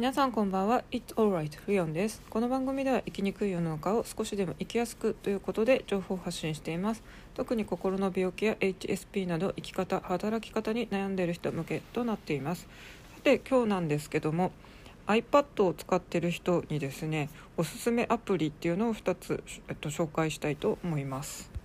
皆さんこんばんは。It's alright フヨンです。この番組では生きにくい世の中を少しでも生きやすくということで情報を発信しています。特に心の病気や HSP など生き方働き方に悩んでいる人向けとなっています。さて今日なんですけども iPad を使っている人にですねおすすめアプリっていうのを2つ、えっと、紹介したいと思います。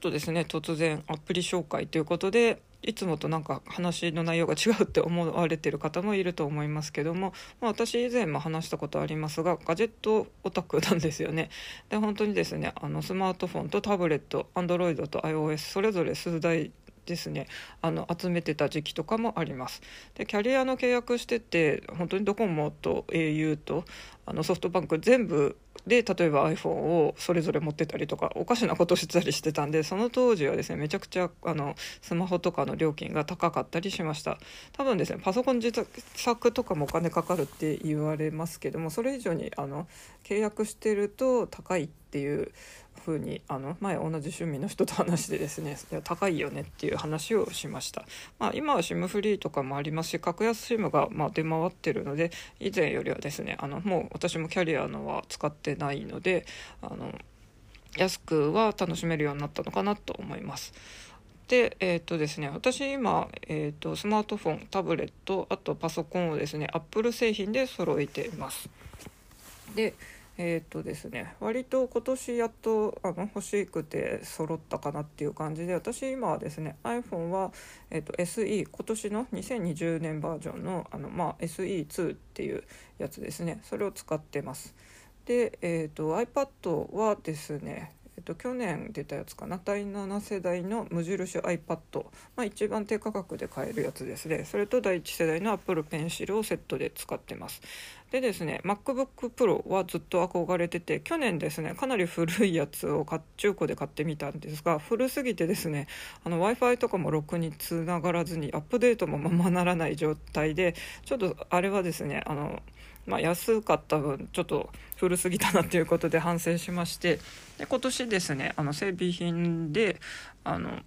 とですね突然アプリ紹介ということでいつもとなんか話の内容が違うって思われてる方もいると思いますけども、まあ、私以前も話したことありますがガジェットオタクなんですよね。で本当にですねあのスマートフォンとタブレット Android と iOS それぞれ数台ですねあの集めてた時期とかもあります。でキャリアの契約してて本当にドコモと au とあのソフトバンク全部で例えば iPhone をそれぞれ持ってたりとかおかしなことしてたりしてたんでその当時はですねめちゃくちゃあのスマホとかの料金が高かったりしました。多分ですねパソコン自作とかもお金かかるって言われますけどもそれ以上にあの契約してると高いっていう風にあの前同じ趣味の人と話してですねいや高いよねっていう話をしました、まあ、今は SIM フリーとかもありますし格安 SIM がま出回ってるので以前よりはですねあのもう私もキャリアのは使ってないのであの安くは楽しめるようになったのかなと思います。で、えーとですね、私今、えーと、スマートフォンタブレットあとパソコンをですねアップル製品で揃えています。でえー、っとですね割と今年やっとあの欲しくて揃ったかなっていう感じで私今はですね iPhone は、えー、っと SE 今年の2020年バージョンのあの、まあ、SE2 っていうやつですねそれを使ってます。で、えーと、iPad はですねえっと、去年出たやつかな？第7世代の無印 iPad、まあ、一番低価格で買えるやつですね。それと第1世代の Apple Pencil をセットで使ってます。でですね MacBook Pro はずっと憧れてて去年ですねかなり古いやつを中古で買ってみたんですが古すぎてですね w i f i とかもろくにつながらずにアップデートもままならない状態でちょっとあれはですねあのまあ、安かった分ちょっと古すぎたなということで反省しましてで今年ですねあの整備品であの、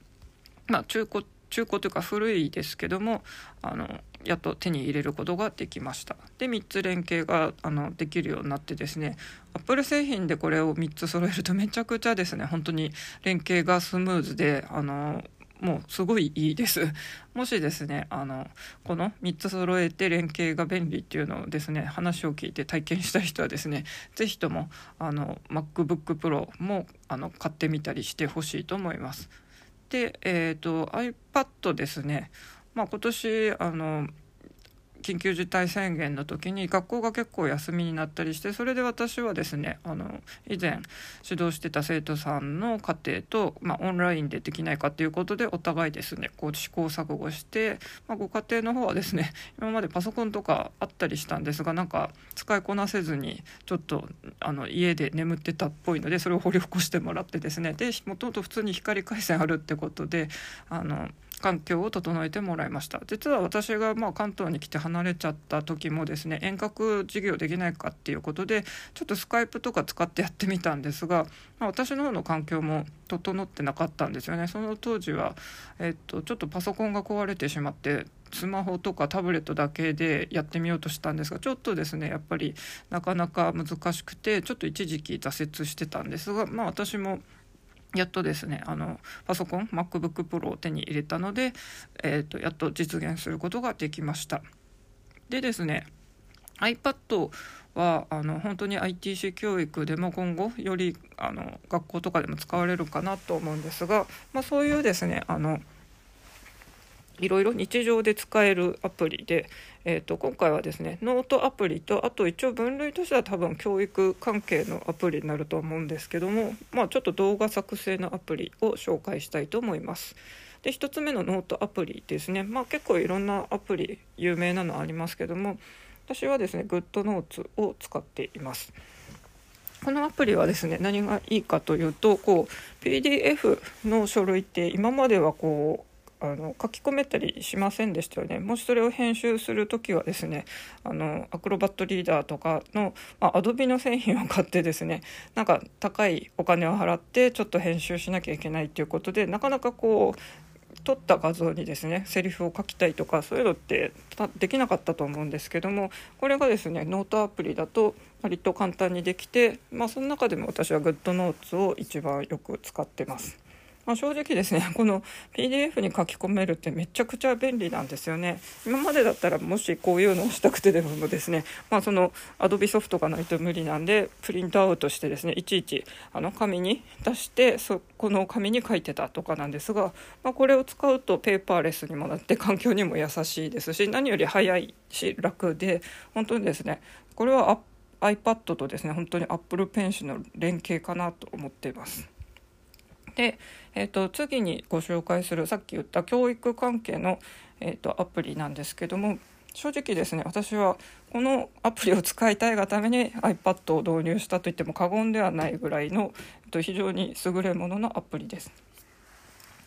まあ、中古中古というか古いですけどもあのやっと手に入れることができました。で3つ連携があのできるようになってですねアップル製品でこれを3つ揃えるとめちゃくちゃですね本当に連携がスムーズであのもうすごいいいです。もしですねあのこの3つ揃えて連携が便利っていうのをですね話を聞いて体験した人はですね是非ともあの MacBookPro もあの買ってみたりしてほしいと思います。で、えーと、と iPad ですね、まあ、今年あの緊急事態宣言の時に学校が結構休みになったりしてそれで私はですねあの以前指導してた生徒さんの家庭と、まあ、オンラインでできないかということでお互いですねこう試行錯誤して、まあ、ご家庭の方はですね 今までパソコンとかあったりしたんですがなんか使いこなせずにちょっとあの家で眠ってたっぽいのでそれを掘り起こしてもらってですね。でもともと普通に光回線あるってことであの環境を整えてもらいました。実は私がまあ関東に来て離れちゃった時もですね遠隔授業できないかっていうことでちょっとスカイプとか使ってやってみたんですが、まあ、私の方の環境も整ってなかったんですよね。その当時は、えっと、ちょっとパソコンが壊れてしまってスマホとかタブレットだけでやってみようとしたんですがちょっとですねやっぱりなかなか難しくてちょっと一時期挫折してたんですが、まあ、私もやっとですねあのパソコン MacBookPro を手に入れたので、えーと、やっと実現することができました。でですね iPad はあの本当に ITC 教育でも今後よりあの学校とかでも使われるかなと思うんですが、まあ、そういうですねあのいろいろ日常で使えるアプリで、えーと、今回はですねノートアプリとあと一応分類としては多分教育関係のアプリになると思うんですけども、まあ、ちょっと動画作成のアプリを紹介したいと思います。で1つ目のノートアプリですね、まあ、結構いろんなアプリ有名なのありますけども私はですね GoodNotes を使っています。このアプリはですね何がいいかというとこう PDF の書類って今まではこうあの書き込めたりしませんでしたよねもしそれを編集する時はですねあのアクロバットリーダーとかの、まあ、アドビの製品を買ってですねなんか高いお金を払ってちょっと編集しなきゃいけないっていうことでなかなかこう撮った画像にですねセリフを書きたいとかそういうのってできなかったと思うんですけどもこれがですねノートアプリだと割と簡単にできて、まあ、その中でも私は GoodNotes を一番よく使ってます。まあ、正直ですね この PDF に書き込めるってめちゃくちゃ便利なんですよね今までだったらもしこういうのをしたくてでもですね、まあ、その Adobe ソフトがないと無理なんでプリントアウトしてですねいちいちあの紙に出してそこの紙に書いてたとかなんですが、まあ、これを使うとペーパーレスにもなって環境にも優しいですし何より早いし楽で本当にですねこれは iPad とですね本当に Apple Pencil の連携かなと思っています。で、えーと、次にご紹介するさっき言った教育関係の、えーと、アプリなんですけども正直ですね私はこのアプリを使いたいがために iPad を導入したと言っても過言ではないぐらいの、えー、と非常に優れもののアプリです。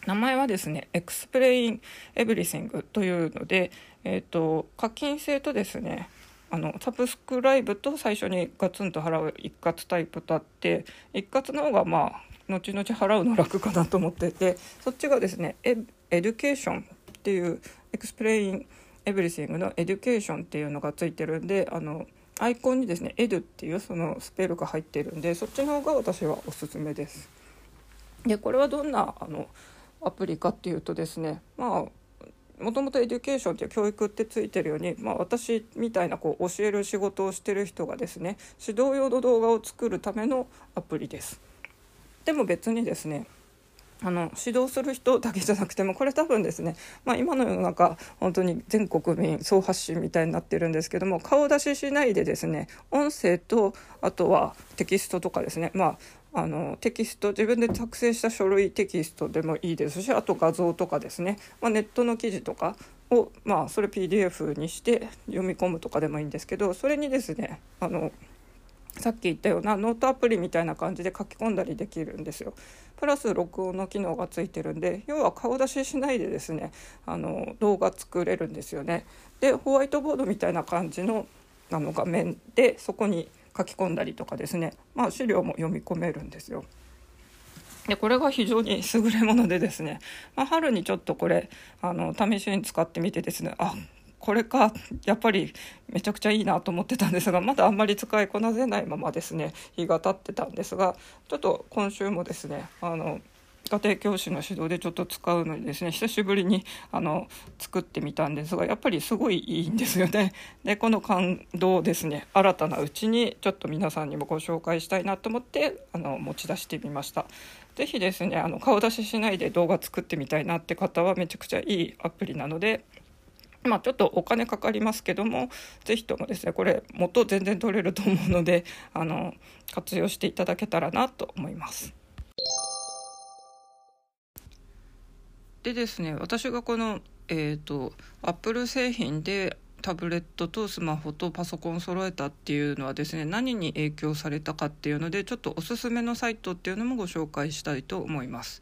名前はですね Explain Everything というので、えーと課金制とですねあの subscribe と最初にガツンと払う一括タイプとあって一括の方がまあ後々払うの楽かなと思っててそっちがですねエ Education っていう Explain Everything の Education っていうのがついてるんであのアイコンにですね Edu っていうそのスペルが入ってるんでそっちの方が私はおすすめです。でこれはどんなあのアプリかっていうとですねまあもともと Education っていう教育ってついてるように、まあ、私みたいなこう教える仕事をしてる人がですね指導用の動画を作るためのアプリです。でも別にですねあの指導する人だけじゃなくてもこれ多分ですね、まあ、今の世の中本当に全国民総発信みたいになってるんですけども顔出ししないでですね音声とあとはテキストとかですねまああのテキスト自分で作成した書類テキストでもいいですしあと画像とかですね、まあ、ネットの記事とかを、まあ、それ PDF にして読み込むとかでもいいんですけどそれにですねあのさっき言ったようなノートアプリみたいな感じで書き込んだりできるんですよ。プラス録音の機能がついてるんで要は顔出ししないでですねあの動画作れるんですよね。でホワイトボードみたいな感じのあの画面でそこに書き込んだりとかですね、まあ、資料も読み込めるんですよ。でこれが非常に優れものでですね、まあ、春にちょっとこれあの試しに使ってみてですねあこれかやっぱりめちゃくちゃいいなと思ってたんですがまだあんまり使いこなせないままですね日が経ってたんですがちょっと今週もですねあの家庭教師の指導でちょっと使うのにですね久しぶりにあの作ってみたんですがやっぱりすごいいいんですよね。でこの感動をですね新たなうちにちょっと皆さんにもご紹介したいなと思ってあの持ち出してみました。是非ですねあの顔出ししないで動画作ってみたいなって方はめちゃくちゃいいアプリなのでまあ、ちょっとお金かかりますけども是非ともですねこれ元全然取れると思うので あの活用していただけたらなと思います。でですね私がこの、えーと、アップル製品でタブレットとスマホとパソコン揃えたっていうのはですね何に影響されたかっていうのでちょっとおすすめのサイトっていうのもご紹介したいと思います。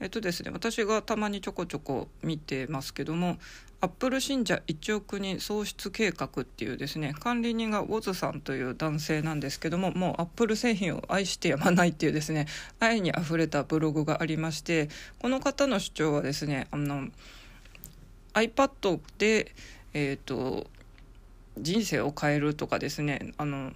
えっとですね、私がたまにちょこちょこ見てますけどもアップル信者1億人創出計画っていうですね管理人がウォズさんという男性なんですけどももうアップル製品を愛してやまないっていうですね愛にあふれたブログがありましてこの方の主張はですねあの iPad で、えーと人生を変えるとかですねあの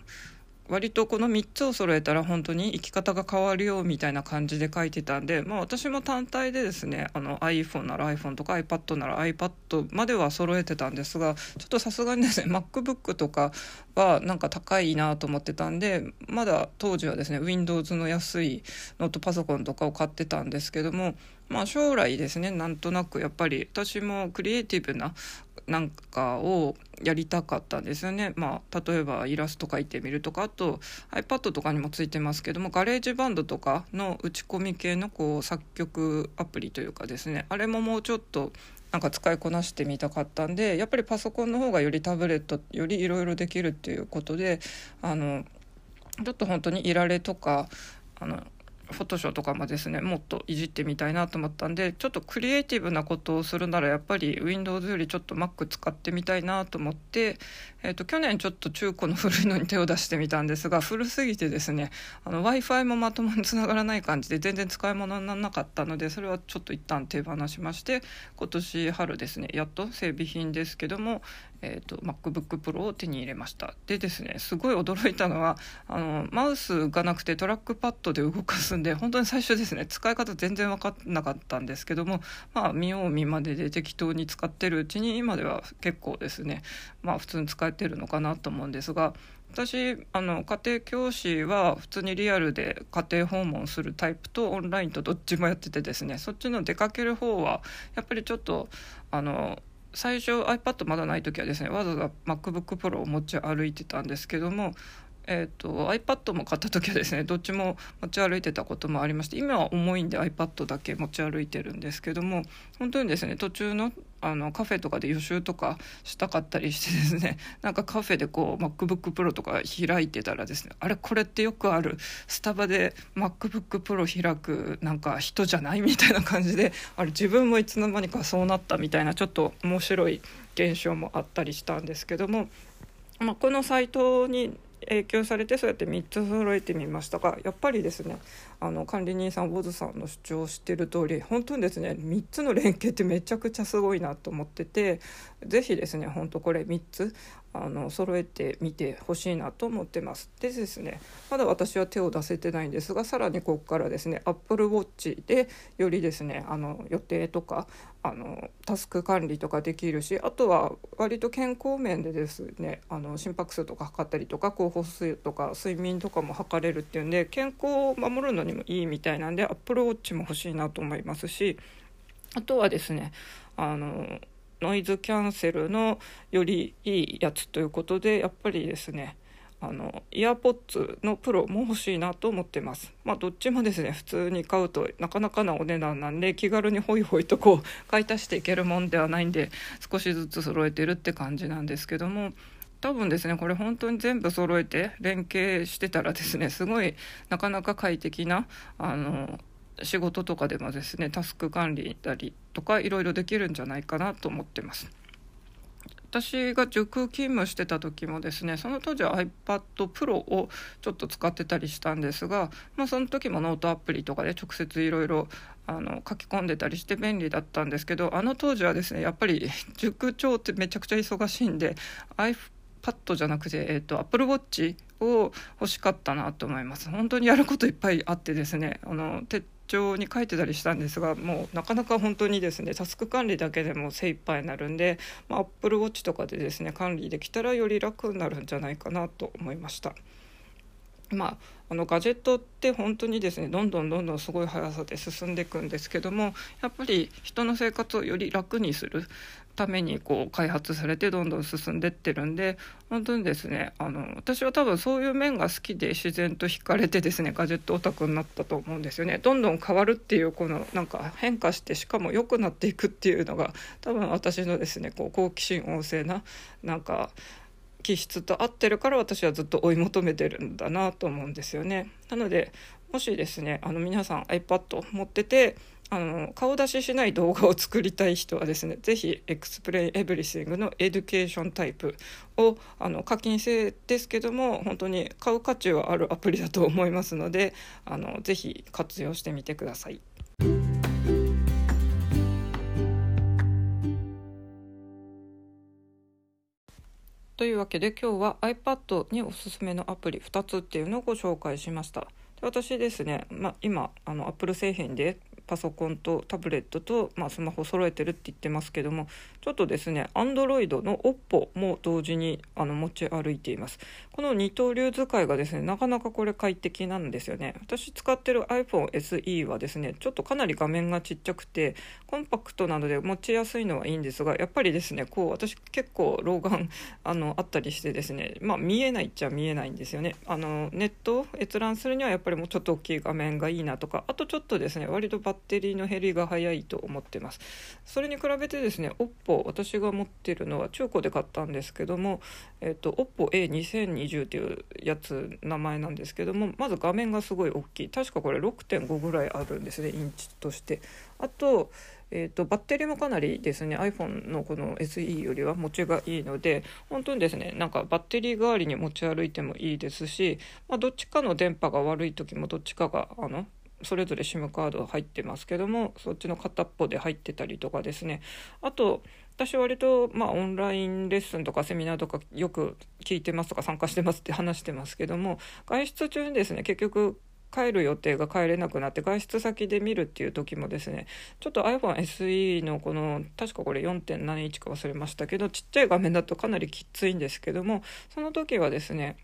割とこの3つを揃えたら本当に生き方が変わるよみたいな感じで書いてたんで、まあ、私も単体でですねあの iPhone なら iPhone とか iPad なら iPad までは揃えてたんですがちょっとさすがにですね MacBook とかはなんか高いなと思ってたんでまだ当時はですね Windows の安いノートパソコンとかを買ってたんですけどもまあ将来ですねなんとなくやっぱり私もクリエイティブななんかをやりたかったんですよね。まあ、例えばイラスト描いてみるとかあと iPad とかにもついてますけども GarageBand とかの打ち込み系のこう作曲アプリというかですねあれももうちょっとなんか使いこなしてみたかったんでやっぱりパソコンの方がよりタブレットよりいろいろできるっていうことであのちょっと本当にいられとかあのフォトショーとかもですねもっといじってみたいなと思ったんでちょっとクリエイティブなことをするならやっぱり Windows よりちょっと Mac 使ってみたいなと思って、えーと、去年ちょっと中古の古いのに手を出してみたんですが古すぎてですね w i f i もまともにつながらない感じで全然使い物にならなかったのでそれはちょっと一旦手放しまして今年春ですねやっと整備品ですけども、えーと、MacBookPro を手に入れました。でですねすごい驚いたのはあのマウスがなくてトラックパッドで動かすんで本当に最初ですね使い方全然分かんなかったんですけどもまあ見よう見までで適当に使ってるうちに今では結構ですねまあ普通に使えてるのかなと思うんですが私あの家庭教師は普通にリアルで家庭訪問するタイプとオンラインとどっちもやっててですねそっちの出かける方はやっぱりちょっとあの最初 iPad まだない時はですねわざわざ MacBookPro を持ち歩いてたんですけどもえーと、iPad も買った時はですねどっちも持ち歩いてたこともありまして今は重いんで iPad だけ持ち歩いてるんですけども本当にですね途中のあのカフェとかで予習とかしたかったりしてですね なんかカフェでこう MacBookPro とか開いてたらですねあれこれってよくあるスタバで MacBookPro 開くなんか人じゃないみたいな感じであれ自分もいつの間にかそうなったみたいなちょっと面白い現象もあったりしたんですけども、まあ、このサイトに影響されてそうやって3つ揃えてみましたがやっぱりですねあの管理人さんウォズさんの主張してる通り本当にですね3つの連携ってめちゃくちゃすごいなと思ってて是非ですね本当これ3つあの揃えてみてほしいなと思ってます。でですねまだ私は手を出せてないんですがさらにここからですね Apple Watch でよりですねあの予定とかあのタスク管理とかできるしあとは割と健康面でですねあの心拍数とか測ったりとか候補数とか睡眠とかも測れるっていうんで健康を守るのにもいいみたいなんで Apple Watch も欲しいなと思いますしあとはですねあのノイズキャンセルのよりいいやつということでやっぱりですねあのイヤーポッツのプロも欲しいなと思ってます。まあどっちもですね普通に買うとなかなかなお値段なんで気軽にホイホイとこう買い足していけるもんではないんで少しずつ揃えてるって感じなんですけども多分ですねこれ本当に全部揃えて連携してたらですねすごいなかなか快適なあの仕事とかでもですねタスク管理たりとかいろいろできるんじゃないかなと思ってます。私が塾勤務してた時もですねその当時は iPad Pro をちょっと使ってたりしたんですが、まあ、その時もノートアプリとかで直接いろいろ書き込んでたりして便利だったんですけどあの当時はですねやっぱり 塾長ってめちゃくちゃ忙しいんで iPad じゃなくて、えーと、Apple Watch を欲しかったなと思います本当にやることいっぱいあってですねあの手帳に書いてたりしたんですがもうなかなか本当にですねタスク管理だけでも精一杯になるんで、まあ、Apple Watch とかでですね管理できたらより楽になるんじゃないかなと思いました。まあ、あのガジェットって本当にですねどんどんどんどんすごい速さで進んでいくんですけどもやっぱり人の生活をより楽にするためにこう開発されてどんどん進んでってるんで本当にですねあの私は多分そういう面が好きで自然と惹かれてですねガジェットオタクになったと思うんですよね。どんどん変わるっていうこのなんか変化してしかも良くなっていくっていうのが多分私のですねこう好奇心旺盛ななんか気質と合ってるから私はずっと追い求めてるんだなと思うんですよね。なのでもしですねあの皆さん iPad 持っててあの顔出ししない動画を作りたい人はですね是非 Explain Everything の Education タイプをあの課金制ですけども本当に買う価値はあるアプリだと思いますのであのぜひ活用してみてください。というわけで今日は iPad におすすめのアプリ2つっていうのをご紹介しました。で私ですね、まあ、今あの Apple 製品でパソコンとタブレットと、まあ、スマホ揃えてるって言ってますけどもちょっとですね Android の OPPO も同時にあの持ち歩いています。この二刀流使いがですねなかなかこれ快適なんですよね。私使ってる iPhone SE はですねちょっとかなり画面がちっちゃくてコンパクトなので持ちやすいのはいいんですがやっぱりですねこう私結構老眼あのあったりしてですねまあ見えないっちゃ見えないんですよね。あのネット閲覧するにはやっぱりもうちょっと大きい画面がいいなとかあとちょっとですね割とバッテリーの減りが早いと思ってます。それに比べてですね OPPO 私が持ってるのは中古で買ったんですけども、えーと、OPPOA2020 っていうやつ名前なんですけどもまず画面がすごい大きい。確かこれ6.5ぐらいあるんですねインチとして。あとえーと、バッテリーもかなりですね iPhone のこの SE よりは持ちがいいので本当にですねなんかバッテリー代わりに持ち歩いてもいいですし、まあ、どっちかの電波が悪い時もどっちかがあのそれぞれ SIM カード入ってますけどもそっちの片っぽで入ってたりとかですね。あと私割とまあオンラインレッスンとかセミナーとかよく聞いてますとか参加してますって話してますけども外出中にですね結局帰る予定が帰れなくなって外出先で見るっていう時もですねちょっと iPhone SE のこの確かこれ4.7何インチか忘れましたけどちっちゃい画面だとかなりきついんですけどもその時はですね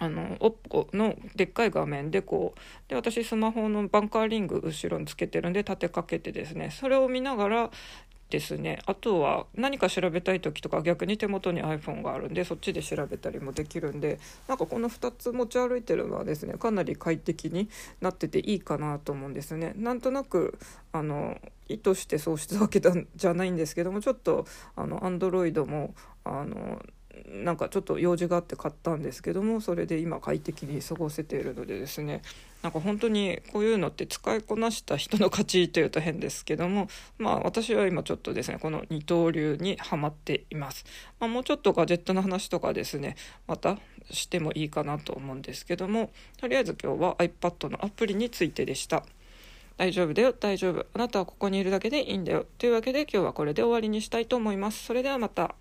あの OPPO のでっかい画面でこうで私スマホのバンカーリング後ろにつけてるんで立てかけてですねそれを見ながらですねあとは何か調べたい時とか逆に手元に iPhone があるんでそっちで調べたりもできるんでなんかこの2つ持ち歩いてるのはですねかなり快適になってていいかなと思うんですね。なんとなくあの意図してそうしたわけじゃないんですけどもちょっとあの Android もあのなんかちょっと用事があって買ったんですけどもそれで今快適に過ごせているのでですねなんか本当にこういうのって使いこなした人の勝ちというと変ですけどもまあ私は今ちょっとですねこの二刀流にはまっています、まあ、もうちょっとガジェットの話とかですねまたしてもいいかなと思うんですけどもとりあえず今日は iPad のアプリについてでした。大丈夫だよ大丈夫。あなたはここにいるだけでいいんだよ。というわけで今日はこれで終わりにしたいと思います。それではまた。